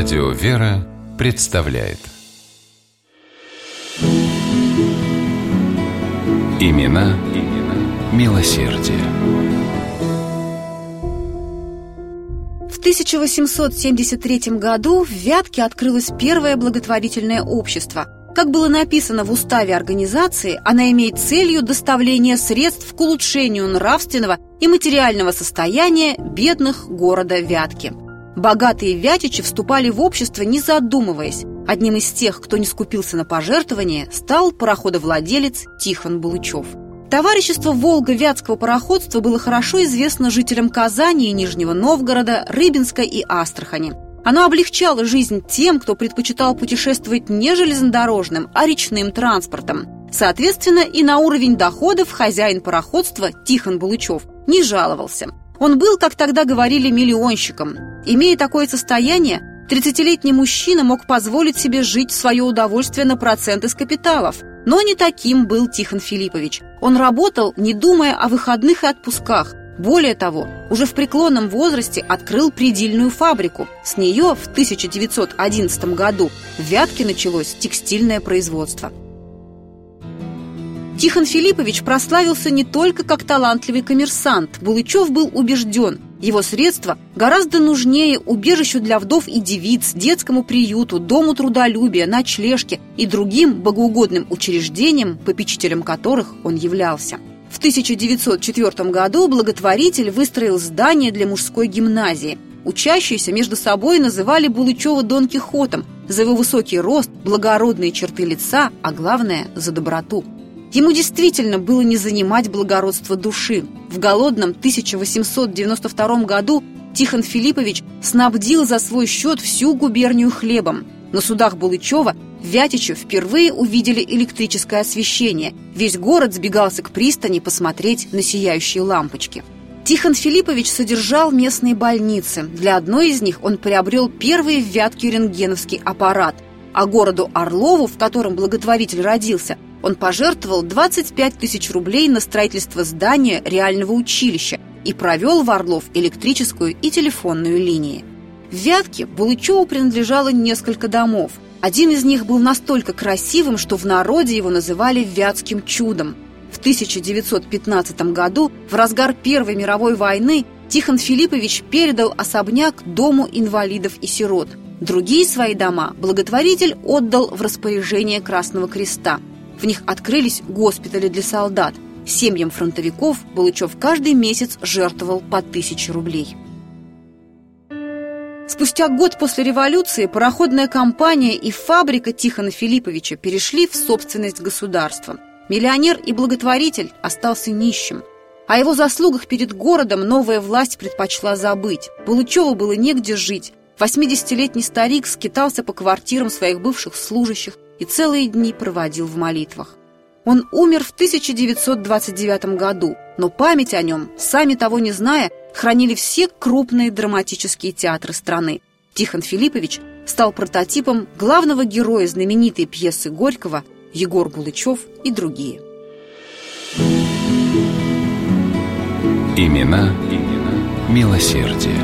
Радио «Вера» представляет Имена, имена милосердие. В 1873 году в Вятке открылось первое благотворительное общество. Как было написано в уставе организации, она имеет целью доставление средств к улучшению нравственного и материального состояния бедных города Вятки. Богатые вятичи вступали в общество, не задумываясь. Одним из тех, кто не скупился на пожертвования, стал пароходовладелец Тихон Булычев. Товарищество Волга-Вятского пароходства было хорошо известно жителям Казани и Нижнего Новгорода, Рыбинска и Астрахани. Оно облегчало жизнь тем, кто предпочитал путешествовать не железнодорожным, а речным транспортом. Соответственно, и на уровень доходов хозяин пароходства Тихон Булычев не жаловался. Он был, как тогда говорили, миллионщиком. Имея такое состояние, 30-летний мужчина мог позволить себе жить в свое удовольствие на процент из капиталов. Но не таким был Тихон Филиппович. Он работал, не думая о выходных и отпусках. Более того, уже в преклонном возрасте открыл предельную фабрику. С нее в 1911 году в Вятке началось текстильное производство. Тихон Филиппович прославился не только как талантливый коммерсант. Булычев был убежден, его средства гораздо нужнее убежищу для вдов и девиц, детскому приюту, дому трудолюбия, ночлежке и другим богоугодным учреждениям, попечителем которых он являлся. В 1904 году благотворитель выстроил здание для мужской гимназии. Учащиеся между собой называли Булычева Дон Кихотом за его высокий рост, благородные черты лица, а главное – за доброту. Ему действительно было не занимать благородство души. В голодном 1892 году Тихон Филиппович снабдил за свой счет всю губернию хлебом. На судах Булычева Вятичи впервые увидели электрическое освещение. Весь город сбегался к пристани посмотреть на сияющие лампочки. Тихон Филиппович содержал местные больницы. Для одной из них он приобрел первый в Вятке рентгеновский аппарат, а городу Орлову, в котором благотворитель родился – он пожертвовал 25 тысяч рублей на строительство здания реального училища и провел в Орлов электрическую и телефонную линии. В Вятке Булычеву принадлежало несколько домов. Один из них был настолько красивым, что в народе его называли «Вятским чудом». В 1915 году, в разгар Первой мировой войны, Тихон Филиппович передал особняк Дому инвалидов и сирот. Другие свои дома благотворитель отдал в распоряжение Красного Креста – в них открылись госпитали для солдат. Семьям фронтовиков Булычев каждый месяц жертвовал по тысяче рублей. Спустя год после революции пароходная компания и фабрика Тихона Филипповича перешли в собственность государства. Миллионер и благотворитель остался нищим. О его заслугах перед городом новая власть предпочла забыть. Булычеву было негде жить. 80-летний старик скитался по квартирам своих бывших служащих, и целые дни проводил в молитвах. Он умер в 1929 году, но память о нем, сами того не зная, хранили все крупные драматические театры страны. Тихон Филиппович стал прототипом главного героя знаменитой пьесы Горького Егор Булычев и другие. Имена, имена милосердие.